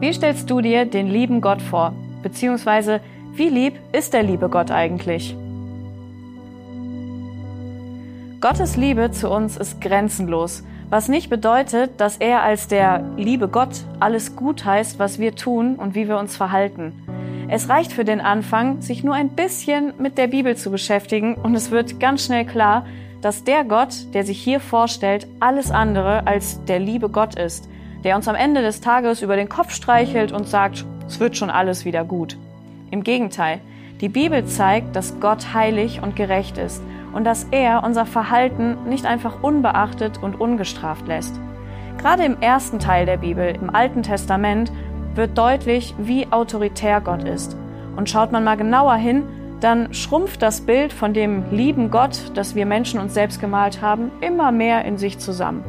Wie stellst du dir den lieben Gott vor? Beziehungsweise, wie lieb ist der liebe Gott eigentlich? Gottes Liebe zu uns ist grenzenlos, was nicht bedeutet, dass er als der liebe Gott alles gut heißt, was wir tun und wie wir uns verhalten. Es reicht für den Anfang, sich nur ein bisschen mit der Bibel zu beschäftigen und es wird ganz schnell klar, dass der Gott, der sich hier vorstellt, alles andere als der liebe Gott ist, der uns am Ende des Tages über den Kopf streichelt und sagt, es wird schon alles wieder gut. Im Gegenteil, die Bibel zeigt, dass Gott heilig und gerecht ist und dass er unser Verhalten nicht einfach unbeachtet und ungestraft lässt. Gerade im ersten Teil der Bibel, im Alten Testament, wird deutlich, wie autoritär Gott ist. Und schaut man mal genauer hin, dann schrumpft das Bild von dem lieben Gott, das wir Menschen uns selbst gemalt haben, immer mehr in sich zusammen.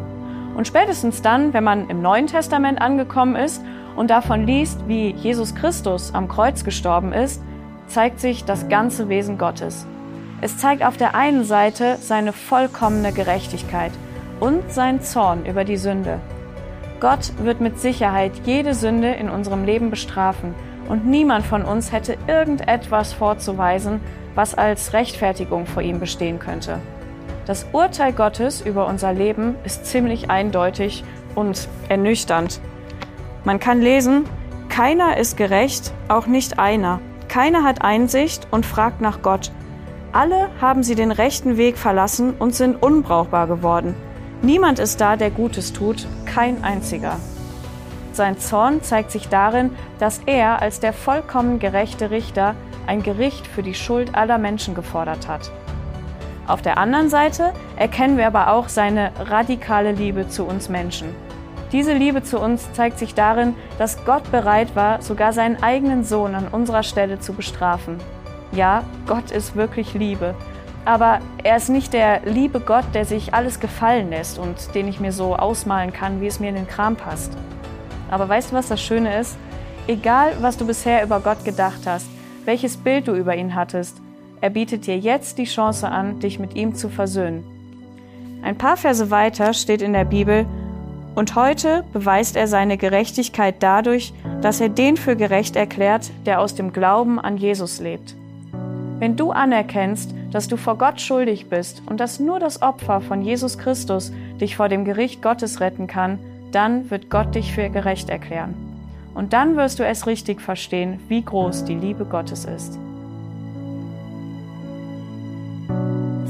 Und spätestens dann, wenn man im Neuen Testament angekommen ist und davon liest, wie Jesus Christus am Kreuz gestorben ist, zeigt sich das ganze Wesen Gottes. Es zeigt auf der einen Seite seine vollkommene Gerechtigkeit und seinen Zorn über die Sünde. Gott wird mit Sicherheit jede Sünde in unserem Leben bestrafen und niemand von uns hätte irgendetwas vorzuweisen, was als Rechtfertigung vor ihm bestehen könnte. Das Urteil Gottes über unser Leben ist ziemlich eindeutig und ernüchternd. Man kann lesen, keiner ist gerecht, auch nicht einer. Keiner hat Einsicht und fragt nach Gott. Alle haben sie den rechten Weg verlassen und sind unbrauchbar geworden. Niemand ist da, der Gutes tut, kein einziger. Sein Zorn zeigt sich darin, dass er als der vollkommen gerechte Richter ein Gericht für die Schuld aller Menschen gefordert hat. Auf der anderen Seite erkennen wir aber auch seine radikale Liebe zu uns Menschen. Diese Liebe zu uns zeigt sich darin, dass Gott bereit war, sogar seinen eigenen Sohn an unserer Stelle zu bestrafen. Ja, Gott ist wirklich Liebe. Aber er ist nicht der liebe Gott, der sich alles gefallen lässt und den ich mir so ausmalen kann, wie es mir in den Kram passt. Aber weißt du, was das Schöne ist? Egal, was du bisher über Gott gedacht hast, welches Bild du über ihn hattest, er bietet dir jetzt die Chance an, dich mit ihm zu versöhnen. Ein paar Verse weiter steht in der Bibel, und heute beweist er seine Gerechtigkeit dadurch, dass er den für gerecht erklärt, der aus dem Glauben an Jesus lebt. Wenn du anerkennst, dass du vor Gott schuldig bist und dass nur das Opfer von Jesus Christus dich vor dem Gericht Gottes retten kann, dann wird Gott dich für gerecht erklären. Und dann wirst du es richtig verstehen, wie groß die Liebe Gottes ist.